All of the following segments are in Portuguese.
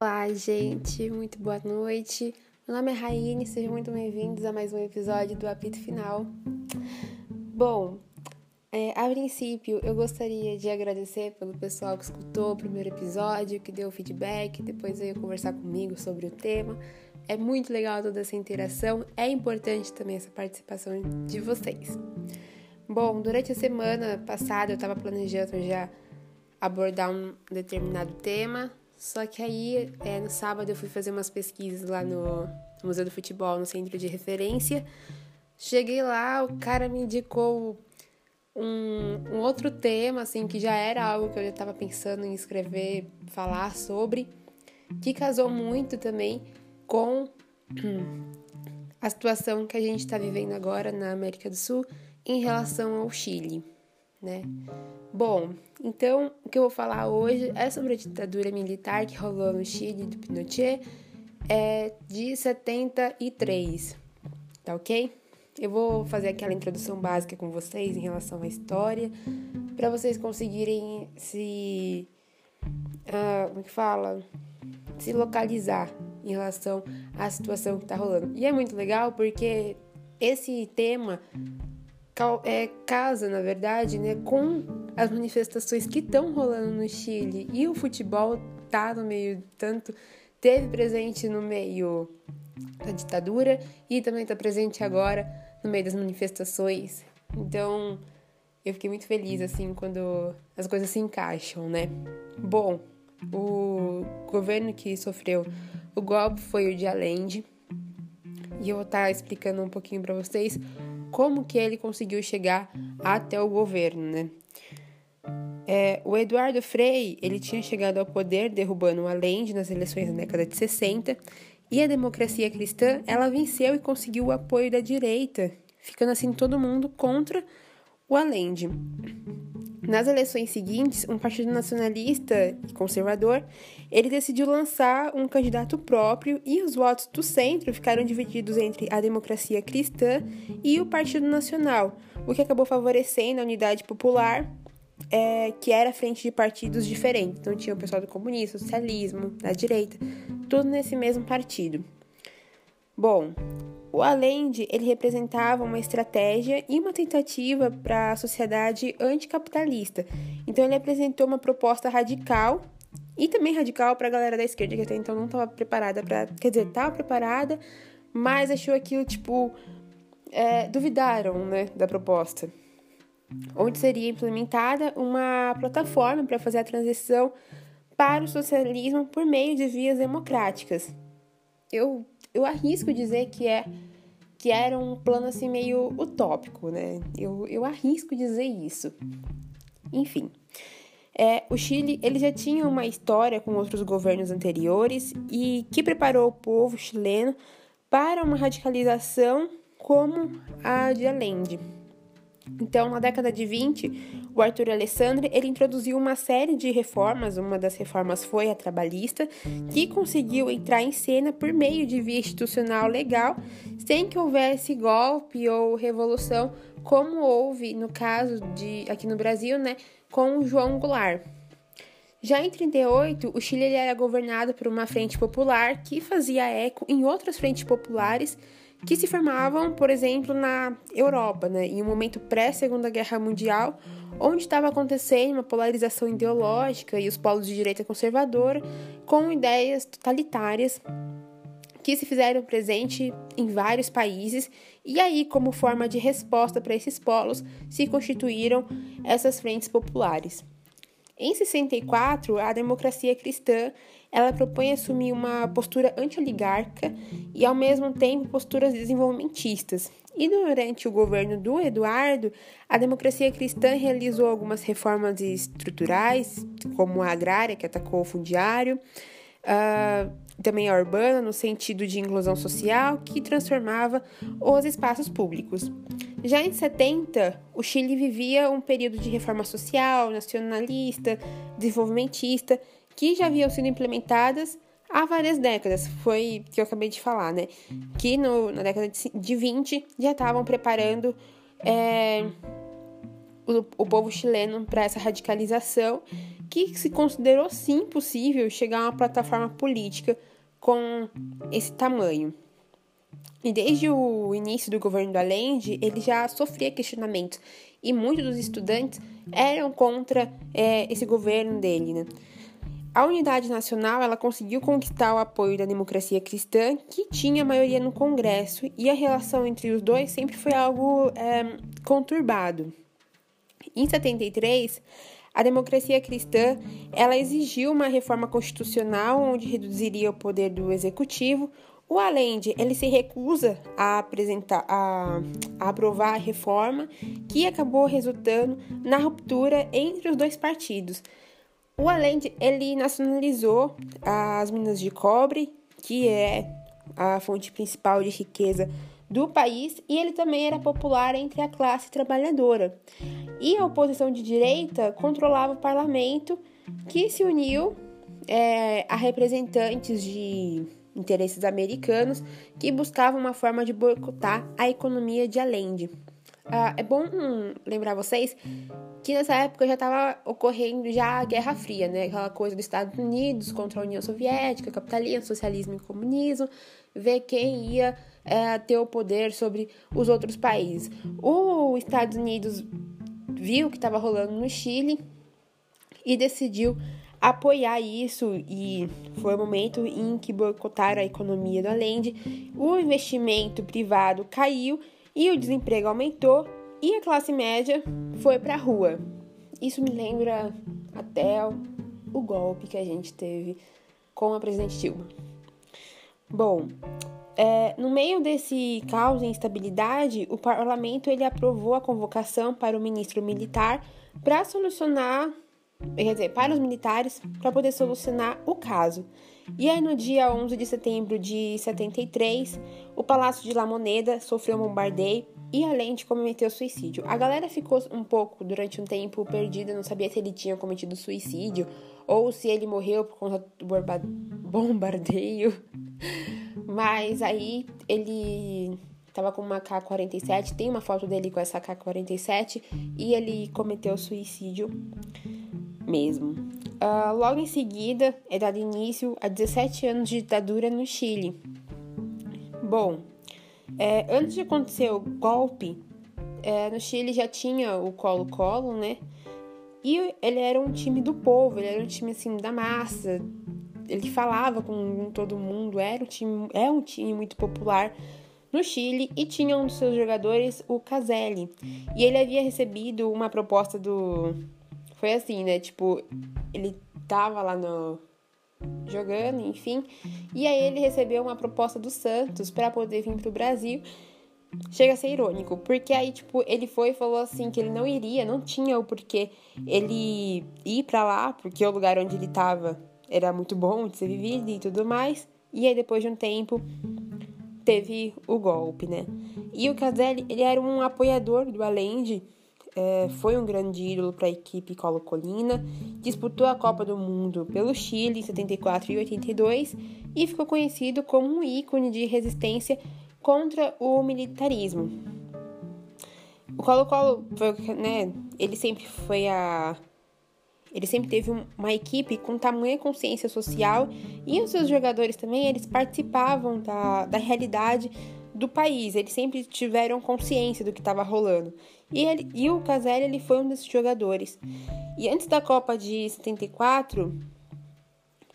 Olá, gente, muito boa noite. Meu nome é Raine, sejam muito bem-vindos a mais um episódio do Apito Final. Bom, é, a princípio eu gostaria de agradecer pelo pessoal que escutou o primeiro episódio, que deu feedback, depois veio conversar comigo sobre o tema. É muito legal toda essa interação, é importante também essa participação de vocês. Bom, durante a semana passada eu estava planejando já abordar um determinado tema, só que aí, é, no sábado, eu fui fazer umas pesquisas lá no Museu do Futebol, no centro de referência. Cheguei lá, o cara me indicou um, um outro tema, assim, que já era algo que eu já estava pensando em escrever, falar sobre, que casou muito também com a situação que a gente está vivendo agora na América do Sul em relação ao Chile, né? Bom, então o que eu vou falar hoje é sobre a ditadura militar que rolou no Chile do Pinochet é de 73, tá ok? Eu vou fazer aquela introdução básica com vocês em relação à história, para vocês conseguirem se. Uh, como é que fala? Se localizar em relação à situação que tá rolando. E é muito legal porque esse tema é, casa, na verdade, né, com as manifestações que estão rolando no Chile e o futebol tá no meio tanto teve presente no meio da ditadura e também está presente agora no meio das manifestações. Então, eu fiquei muito feliz assim quando as coisas se encaixam, né? Bom, o governo que sofreu o golpe foi o de Allende. E eu vou estar tá explicando um pouquinho para vocês como que ele conseguiu chegar até o governo, né? É, o Eduardo Frei, ele tinha chegado ao poder derrubando o Allende nas eleições da década de 60, e a democracia cristã, ela venceu e conseguiu o apoio da direita, ficando assim todo mundo contra o Allende. Nas eleições seguintes, um partido nacionalista e conservador, ele decidiu lançar um candidato próprio e os votos do centro ficaram divididos entre a democracia cristã e o Partido Nacional, o que acabou favorecendo a unidade popular, é, que era frente de partidos diferentes. Então tinha o pessoal do comunismo, socialismo, da direita, tudo nesse mesmo partido. Bom, o Allende ele representava uma estratégia e uma tentativa para a sociedade anticapitalista. Então ele apresentou uma proposta radical e também radical para a galera da esquerda que até então não estava preparada para, quer dizer, estava preparada, mas achou aquilo tipo é, duvidaram, né, da proposta, onde seria implementada uma plataforma para fazer a transição para o socialismo por meio de vias democráticas. Eu eu arrisco dizer que é que era um plano assim meio utópico, né? Eu, eu arrisco dizer isso. Enfim, é, o Chile ele já tinha uma história com outros governos anteriores e que preparou o povo chileno para uma radicalização como a de Allende. Então, na década de 20, o Arthur Alessandri ele introduziu uma série de reformas, uma das reformas foi a trabalhista, que conseguiu entrar em cena por meio de via institucional legal, sem que houvesse golpe ou revolução, como houve no caso de aqui no Brasil, né, com o João Goulart. Já em 38, o Chile era governado por uma frente popular que fazia eco em outras frentes populares que se formavam, por exemplo, na Europa, né, em um momento pré-Segunda Guerra Mundial, onde estava acontecendo uma polarização ideológica e os polos de direita conservadora com ideias totalitárias que se fizeram presente em vários países, e aí, como forma de resposta para esses polos, se constituíram essas frentes populares. Em 64, a democracia cristã ela propõe assumir uma postura anti-oligarca e, ao mesmo tempo, posturas desenvolvimentistas. E durante o governo do Eduardo, a democracia cristã realizou algumas reformas estruturais, como a agrária, que atacou o fundiário, uh, também a urbana, no sentido de inclusão social, que transformava os espaços públicos. Já em 70, o Chile vivia um período de reforma social, nacionalista, desenvolvimentista, que já haviam sido implementadas há várias décadas. Foi que eu acabei de falar, né? Que no, na década de 20 já estavam preparando é, o, o povo chileno para essa radicalização, que se considerou sim possível chegar a uma plataforma política com esse tamanho. E desde o início do governo do Allende, ele já sofria questionamentos e muitos dos estudantes eram contra é, esse governo dele. Né? A unidade nacional ela conseguiu conquistar o apoio da democracia cristã, que tinha maioria no Congresso, e a relação entre os dois sempre foi algo é, conturbado. Em 73, a democracia cristã ela exigiu uma reforma constitucional onde reduziria o poder do executivo. O Allende ele se recusa a apresentar, a, a aprovar a reforma, que acabou resultando na ruptura entre os dois partidos. O Allende ele nacionalizou as minas de cobre, que é a fonte principal de riqueza do país, e ele também era popular entre a classe trabalhadora. E a oposição de direita controlava o parlamento, que se uniu é, a representantes de interesses americanos que buscavam uma forma de boicotar a economia de Allende. Ah, é bom lembrar vocês que nessa época já estava ocorrendo já a Guerra Fria, né? Aquela coisa dos Estados Unidos contra a União Soviética, capitalismo, socialismo e comunismo, ver quem ia é, ter o poder sobre os outros países. Os Estados Unidos viu o que estava rolando no Chile e decidiu apoiar isso e foi o momento em que boicotaram a economia do Allende, o investimento privado caiu e o desemprego aumentou e a classe média foi para a rua. Isso me lembra até o golpe que a gente teve com a presidente Dilma. Bom, é, no meio desse caos e instabilidade, o parlamento ele aprovou a convocação para o ministro militar para solucionar, quer dizer, para os militares para poder solucionar o caso. E aí no dia 11 de setembro de 73, o Palácio de La Moneda sofreu um bombardeio e além de cometer suicídio. A galera ficou um pouco durante um tempo perdida, não sabia se ele tinha cometido suicídio ou se ele morreu por conta do bombardeio. Mas aí ele tava com uma K-47, tem uma foto dele com essa K-47 e ele cometeu suicídio mesmo. Uh, logo em seguida, é dado início a 17 anos de ditadura no Chile. Bom, é, antes de acontecer o golpe, é, no Chile já tinha o Colo-Colo, né? E ele era um time do povo, ele era um time assim da massa, ele falava com todo mundo, era um time, é um time muito popular no Chile e tinha um dos seus jogadores, o Caselli. E ele havia recebido uma proposta do. Foi assim, né? Tipo, ele tava lá no. Jogando, enfim. E aí ele recebeu uma proposta do Santos para poder vir pro Brasil. Chega a ser irônico, porque aí, tipo, ele foi e falou assim que ele não iria, não tinha o porquê ele ir para lá, porque o lugar onde ele tava era muito bom de ser vivido e tudo mais. E aí, depois de um tempo, teve o golpe, né? E o Caselli, ele era um apoiador do Allende, é, foi um grande ídolo para a equipe colo-colina, disputou a Copa do Mundo pelo Chile em 74 e 82 e ficou conhecido como um ícone de resistência contra o militarismo. O Colo-Colo, né, ele sempre foi a ele sempre teve uma equipe com tamanha consciência social e os seus jogadores também, eles participavam da, da realidade do país, eles sempre tiveram consciência do que estava rolando. E, ele, e o Caselli, ele foi um desses jogadores. E antes da Copa de 74,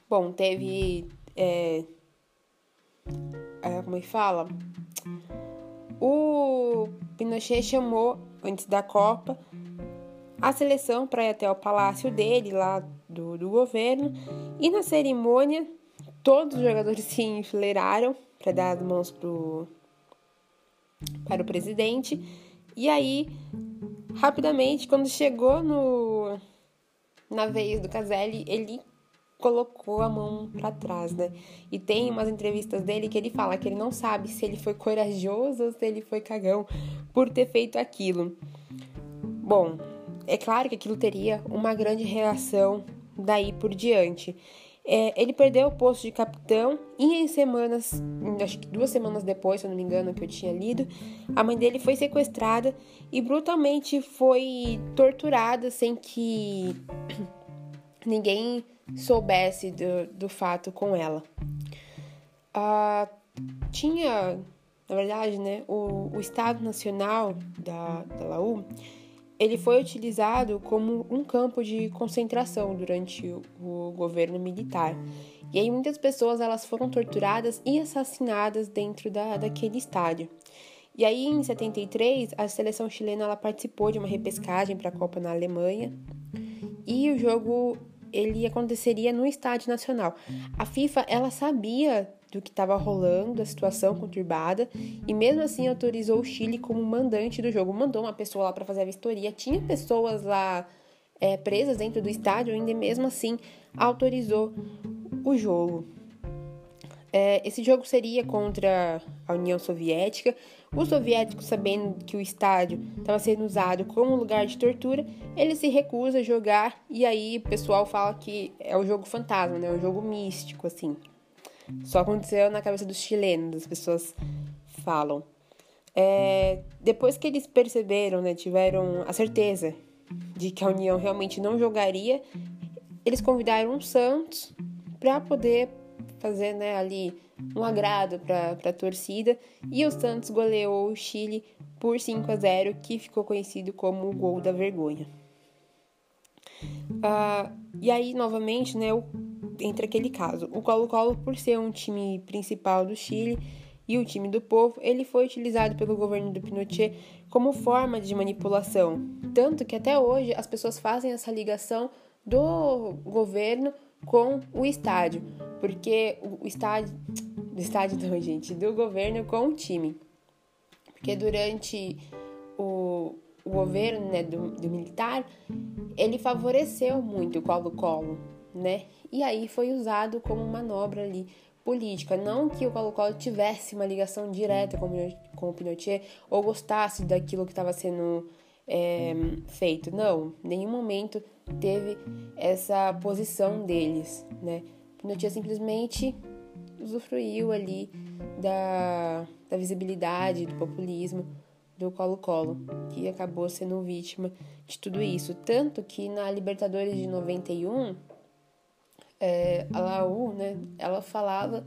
bom, teve... É, é, como é que fala? O Pinochet chamou, antes da Copa, a seleção para ir até o palácio dele, lá do, do governo, e na cerimônia todos os jogadores se enfileiraram para dar as mãos pro, para o presidente. E aí, rapidamente, quando chegou no na vez do Caselli, ele colocou a mão para trás, né? E tem umas entrevistas dele que ele fala que ele não sabe se ele foi corajoso ou se ele foi cagão por ter feito aquilo. Bom, é claro que aquilo teria uma grande reação daí por diante. É, ele perdeu o posto de capitão e em semanas, acho que duas semanas depois, se eu não me engano, que eu tinha lido, a mãe dele foi sequestrada e brutalmente foi torturada sem que ninguém soubesse do, do fato com ela. Ah, tinha, na verdade, né, o, o Estado Nacional da, da Laú ele foi utilizado como um campo de concentração durante o, governo militar. E aí muitas pessoas elas foram torturadas e assassinadas dentro da, daquele estádio. E aí em 73 a seleção chilena ela participou de uma repescagem para a Copa na Alemanha e o jogo ele aconteceria no estádio nacional. A FIFA ela sabia do que estava rolando, da situação conturbada, e mesmo assim autorizou o Chile como mandante do jogo. Mandou uma pessoa lá para fazer a vistoria. Tinha pessoas lá é, presas dentro do estádio, ainda mesmo assim autorizou o jogo. É, esse jogo seria contra a União Soviética. Os soviéticos, sabendo que o estádio estava sendo usado como lugar de tortura, ele se recusa a jogar e aí o pessoal fala que é o jogo fantasma, né? O jogo místico, assim. Só aconteceu na cabeça dos chilenos, as pessoas falam. É, depois que eles perceberam, né, tiveram a certeza de que a União realmente não jogaria, eles convidaram o Santos para poder fazer né, ali um agrado para a torcida e o Santos goleou o Chile por 5 a 0, que ficou conhecido como o gol da vergonha. Uh, e aí, novamente, né, entre aquele caso. O Colo-Colo, por ser um time principal do Chile e o time do povo, ele foi utilizado pelo governo do Pinochet como forma de manipulação. Tanto que até hoje as pessoas fazem essa ligação do governo com o estádio, porque o estádio, do estádio não, gente, do governo com o time. Porque durante o, o governo né, do, do militar, ele favoreceu muito o Colo-Colo, né? E aí foi usado como manobra ali política. Não que o Colo-Colo tivesse uma ligação direta com, com o Pinochet ou gostasse daquilo que estava sendo é, feito. Não, nenhum momento teve essa posição deles, né? Pinochet simplesmente usufruiu ali da, da visibilidade, do populismo do Colo-Colo, que acabou sendo vítima de tudo isso. Tanto que na Libertadores de 91 é, a Laú, né, ela falava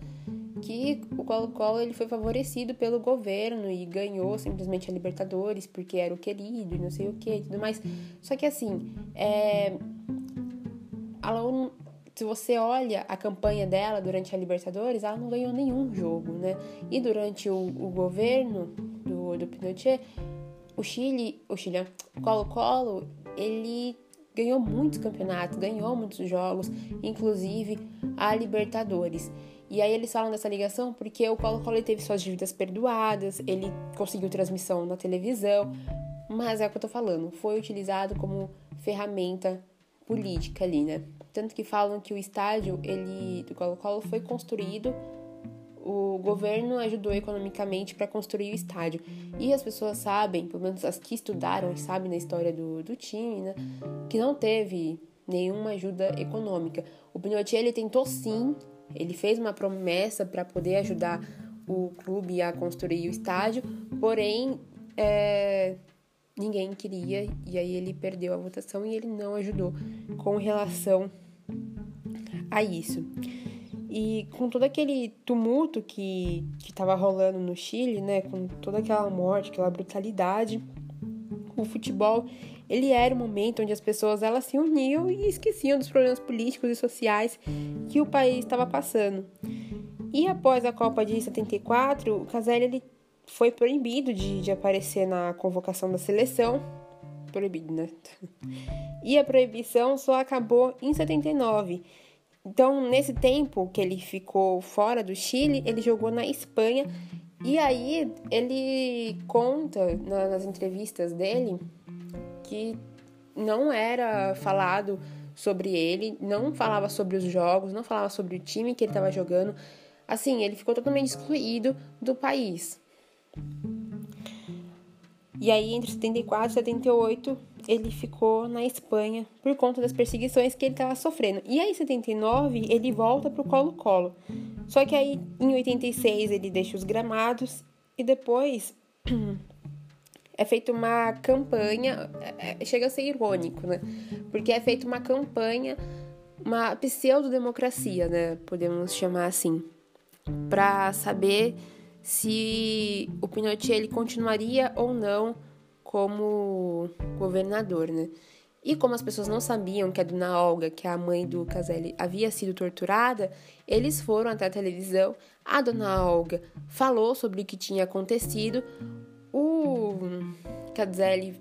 que o Colo-Colo ele foi favorecido pelo governo e ganhou simplesmente a Libertadores porque era o querido e não sei o que e tudo mais. Só que assim, é, a Laú, se você olha a campanha dela durante a Libertadores, ela não ganhou nenhum jogo, né? E durante o, o governo do, Pinochet, o Chile, o Chile, Colo-Colo, ele ganhou muitos campeonatos, ganhou muitos jogos, inclusive a Libertadores. E aí eles falam dessa ligação porque o Colo-Colo teve suas dívidas perdoadas, ele conseguiu transmissão na televisão, mas é o que eu tô falando, foi utilizado como ferramenta política ali, né? Tanto que falam que o estádio ele do Colo-Colo foi construído o governo ajudou economicamente para construir o estádio. E as pessoas sabem, pelo menos as que estudaram e sabem da história do, do time, né, que não teve nenhuma ajuda econômica. O Pinochet ele tentou sim, ele fez uma promessa para poder ajudar o clube a construir o estádio, porém é, ninguém queria e aí ele perdeu a votação e ele não ajudou com relação a isso. E com todo aquele tumulto que estava rolando no Chile, né, com toda aquela morte, aquela brutalidade, o futebol ele era o momento onde as pessoas elas se uniam e esqueciam dos problemas políticos e sociais que o país estava passando. E após a Copa de 74, o Caselli ele foi proibido de, de aparecer na convocação da seleção. Proibido, né? E a proibição só acabou em 79 então, nesse tempo que ele ficou fora do Chile, ele jogou na Espanha. E aí ele conta nas entrevistas dele que não era falado sobre ele, não falava sobre os jogos, não falava sobre o time que ele estava jogando. Assim, ele ficou totalmente excluído do país. E aí, entre 74 e 78, ele ficou na Espanha por conta das perseguições que ele estava sofrendo. E aí, em 79, ele volta para o Colo-Colo. Só que aí, em 86, ele deixa os gramados e depois é feita uma campanha, é, é, chega a ser irônico, né? Porque é feita uma campanha, uma pseudo-democracia, né? Podemos chamar assim, para saber se o Pinochet ele continuaria ou não como governador, né? E como as pessoas não sabiam que a dona Olga, que é a mãe do Caselli, havia sido torturada, eles foram até a televisão. A dona Olga falou sobre o que tinha acontecido. O Caselli,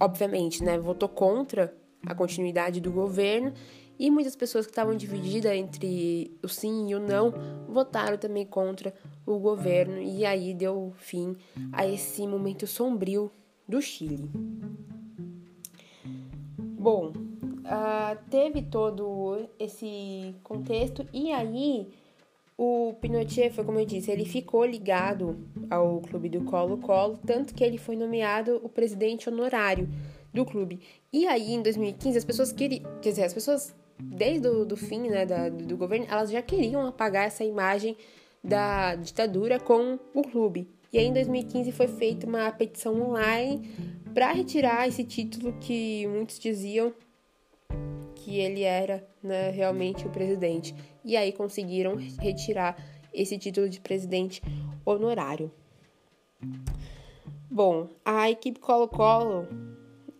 obviamente, né, votou contra a continuidade do governo e muitas pessoas que estavam divididas entre o sim e o não votaram também contra o governo e aí deu fim a esse momento sombrio do Chile. Bom, uh, teve todo esse contexto e aí o Pinochet foi como eu disse, ele ficou ligado ao clube do Colo-Colo, tanto que ele foi nomeado o presidente honorário do clube. E aí em 2015 as pessoas queriam, quer dizer, as pessoas desde o do fim, né, da, do governo, elas já queriam apagar essa imagem da ditadura com o clube. E aí, em 2015, foi feita uma petição online para retirar esse título que muitos diziam que ele era né, realmente o presidente. E aí conseguiram retirar esse título de presidente honorário. Bom, a equipe Colo-Colo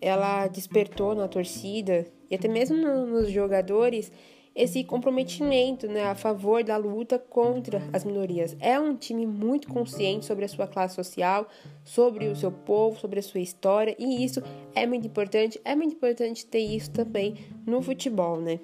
ela despertou na torcida e até mesmo nos jogadores esse comprometimento né, a favor da luta contra as minorias. É um time muito consciente sobre a sua classe social, sobre o seu povo, sobre a sua história, e isso é muito importante. É muito importante ter isso também no futebol, né?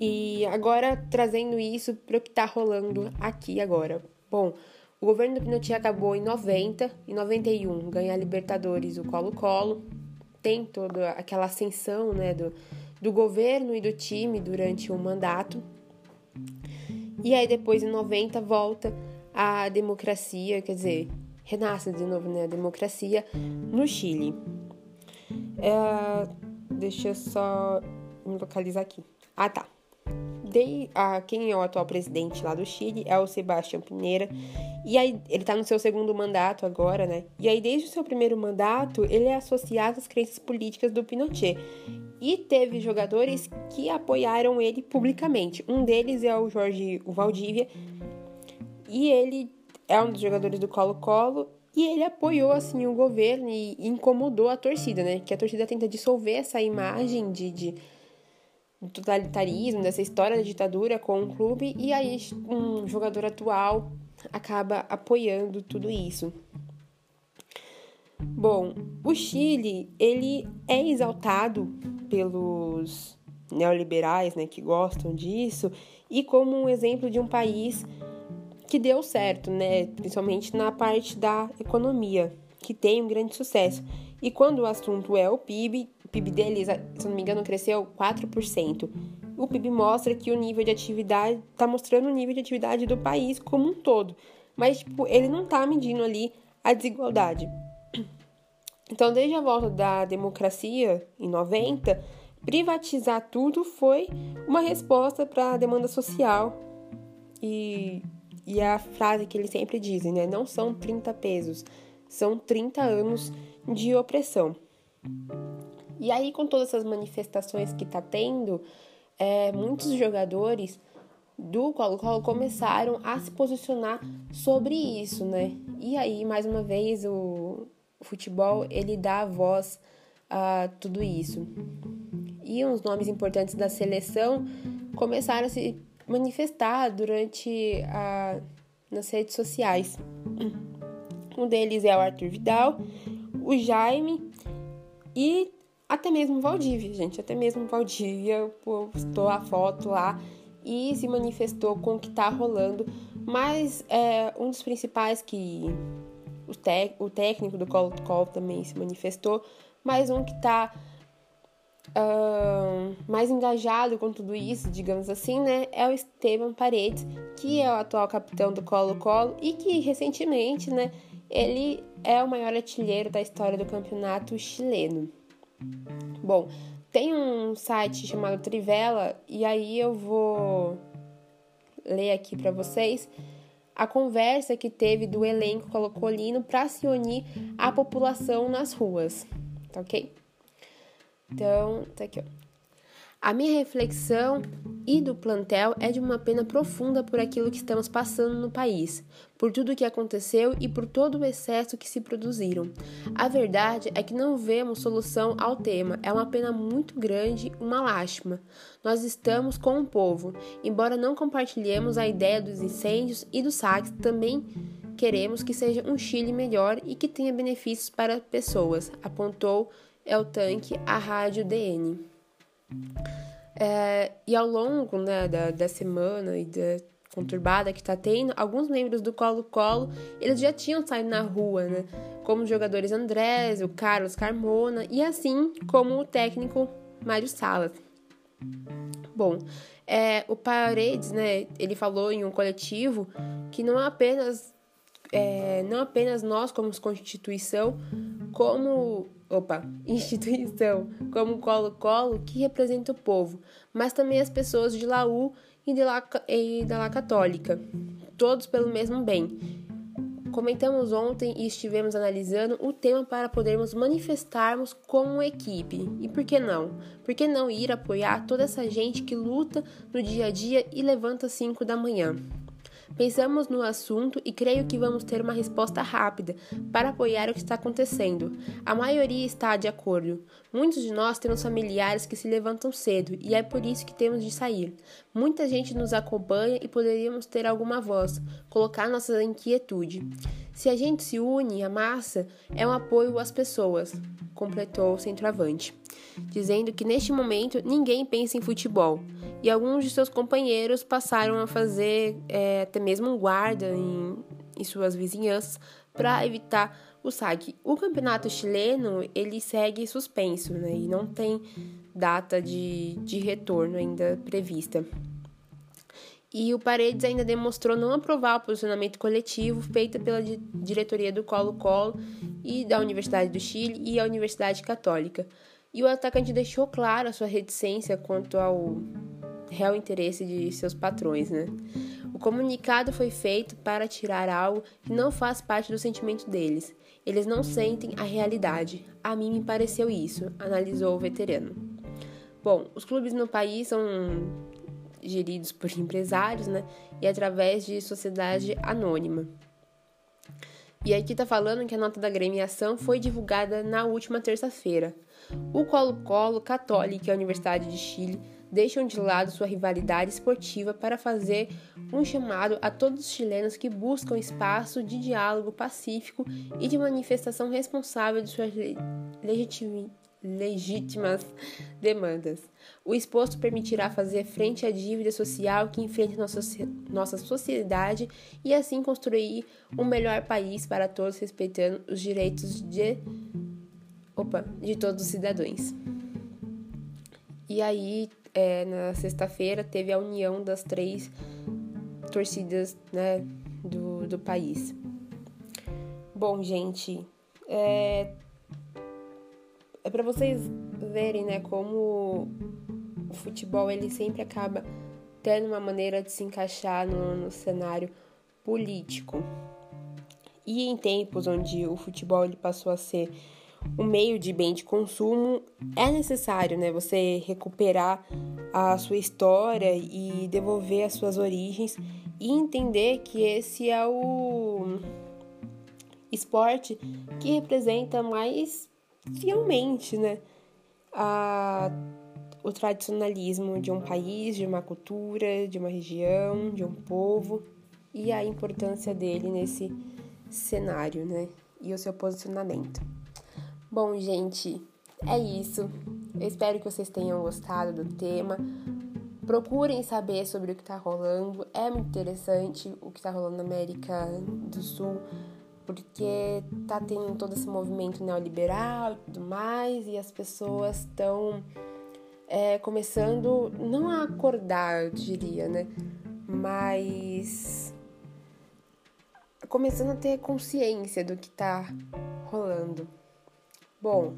E agora trazendo isso para o que está rolando aqui agora. Bom, o governo do Pinochet acabou em 90, em 91 ganha a Libertadores o Colo-Colo, tem toda aquela ascensão, né, do do governo e do time durante o mandato. E aí depois em 90 volta a democracia, quer dizer, renasce de novo né, a democracia no Chile. É, deixa eu só me localizar aqui. Ah, tá. De, a, quem é o atual presidente lá do Chile é o Sebastião Pinheira. E aí, ele tá no seu segundo mandato agora, né? E aí, desde o seu primeiro mandato, ele é associado às crenças políticas do Pinochet. E teve jogadores que apoiaram ele publicamente. Um deles é o Jorge o Valdívia. E ele é um dos jogadores do Colo-Colo. E ele apoiou, assim, o governo e incomodou a torcida, né? Que a torcida tenta dissolver essa imagem de, de totalitarismo, dessa história da ditadura com o clube. E aí um jogador atual acaba apoiando tudo isso. Bom, o Chile, ele é exaltado pelos neoliberais, né, que gostam disso, e como um exemplo de um país que deu certo, né, principalmente na parte da economia, que tem um grande sucesso. E quando o assunto é o PIB, o PIB deles, se não me engano, cresceu 4%. O PIB mostra que o nível de atividade está mostrando o nível de atividade do país como um todo, mas tipo, ele não está medindo ali a desigualdade. Então, desde a volta da democracia, em 90, privatizar tudo foi uma resposta para a demanda social. E, e a frase que eles sempre dizem, né? Não são 30 pesos, são 30 anos de opressão. E aí, com todas essas manifestações que está tendo, é, muitos jogadores do Colo-Colo começaram a se posicionar sobre isso, né? E aí, mais uma vez, o, o futebol ele dá voz a tudo isso. E uns nomes importantes da seleção começaram a se manifestar durante a nas redes sociais. Um deles é o Arthur Vidal, o Jaime e até mesmo o Valdívia, gente. Até mesmo o Valdívia postou a foto lá e se manifestou com o que tá rolando. Mas é, um dos principais que o, o técnico do Colo Colo também se manifestou, mas um que está uh, mais engajado com tudo isso, digamos assim, né, é o Esteban Paredes, que é o atual capitão do Colo-Colo e que recentemente, né, Ele é o maior artilheiro da história do campeonato chileno. Bom, tem um site chamado Trivela e aí eu vou ler aqui para vocês a conversa que teve do elenco colocolino para se unir à população nas ruas, tá ok? Então, tá aqui, ó. A minha reflexão e do plantel é de uma pena profunda por aquilo que estamos passando no país, por tudo o que aconteceu e por todo o excesso que se produziram. A verdade é que não vemos solução ao tema, é uma pena muito grande, uma lástima. Nós estamos com o povo, embora não compartilhemos a ideia dos incêndios e dos saques, também queremos que seja um Chile melhor e que tenha benefícios para pessoas, apontou El Tanque à rádio DN. É, e ao longo né, da, da semana e da conturbada que está tendo, alguns membros do Colo-Colo, eles já tinham saído na rua, né? Como os jogadores Andrés, o Carlos Carmona e assim como o técnico Mário Salas. Bom, é, o Paredes, né, ele falou em um coletivo que não apenas, é, não apenas nós como constituição, como opa, instituição, como Colo-Colo, que representa o povo, mas também as pessoas de Laú e, de La, e da La Católica, todos pelo mesmo bem. Comentamos ontem e estivemos analisando o tema para podermos manifestarmos como equipe. E por que não? Por que não ir apoiar toda essa gente que luta no dia a dia e levanta às 5 da manhã? Pensamos no assunto e creio que vamos ter uma resposta rápida para apoiar o que está acontecendo. A maioria está de acordo. Muitos de nós temos familiares que se levantam cedo e é por isso que temos de sair. Muita gente nos acompanha e poderíamos ter alguma voz, colocar nossa inquietude. Se a gente se une à massa, é um apoio às pessoas, completou o centroavante, dizendo que neste momento ninguém pensa em futebol e alguns de seus companheiros passaram a fazer é, até mesmo guarda em, em suas vizinhanças para evitar o saque. O campeonato chileno ele segue suspenso né, e não tem data de, de retorno ainda prevista. E o Paredes ainda demonstrou não aprovar o posicionamento coletivo feito pela diretoria do Colo-Colo e da Universidade do Chile e a Universidade Católica. E o atacante deixou claro a sua reticência quanto ao real interesse de seus patrões, né? O comunicado foi feito para tirar algo que não faz parte do sentimento deles. Eles não sentem a realidade. A mim me pareceu isso, analisou o veterano. Bom, os clubes no país são geridos por empresários, né? E através de sociedade anônima. E aqui tá falando que a nota da gremiação foi divulgada na última terça-feira. O Colo-Colo Católico e a Universidade de Chile deixam de lado sua rivalidade esportiva para fazer um chamado a todos os chilenos que buscam espaço de diálogo pacífico e de manifestação responsável de suas legítimas demandas. O exposto permitirá fazer frente à dívida social que enfrenta nossa, nossa sociedade e assim construir um melhor país para todos, respeitando os direitos de, opa, de todos os cidadãos. E aí é, na sexta-feira teve a união das três torcidas né, do, do país. Bom, gente, é, é para vocês verem né, como o futebol ele sempre acaba tendo uma maneira de se encaixar no, no cenário político. E em tempos onde o futebol ele passou a ser o meio de bem de consumo, é necessário, né, você recuperar a sua história e devolver as suas origens e entender que esse é o esporte que representa mais fielmente, né, a, o tradicionalismo de um país, de uma cultura, de uma região, de um povo e a importância dele nesse cenário, né, e o seu posicionamento. Bom, gente, é isso. Eu espero que vocês tenham gostado do tema. Procurem saber sobre o que está rolando. É muito interessante o que está rolando na América do Sul, porque tá tendo todo esse movimento neoliberal e tudo mais, e as pessoas estão é, começando, não a acordar, eu diria, né? Mas começando a ter consciência do que tá rolando. Bom,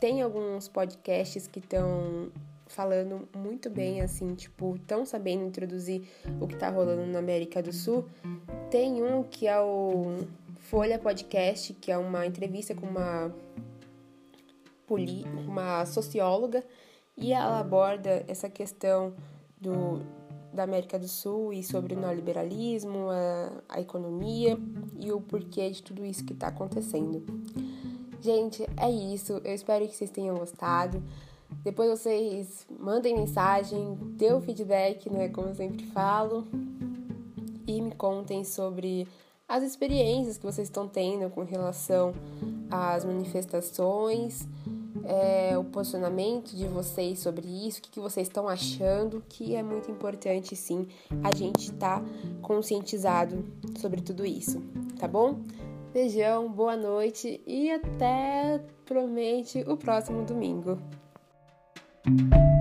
tem alguns podcasts que estão falando muito bem, assim, tipo, tão sabendo introduzir o que tá rolando na América do Sul. Tem um que é o Folha Podcast, que é uma entrevista com uma, uma socióloga, e ela aborda essa questão do, da América do Sul e sobre o neoliberalismo, a, a economia e o porquê de tudo isso que está acontecendo. Gente, é isso. Eu espero que vocês tenham gostado. Depois vocês mandem mensagem, dê o feedback, né? Como eu sempre falo. E me contem sobre as experiências que vocês estão tendo com relação às manifestações, é, o posicionamento de vocês sobre isso, o que, que vocês estão achando, que é muito importante sim a gente estar tá conscientizado sobre tudo isso, tá bom? Beijão, boa noite e até provavelmente o próximo domingo. Thank you.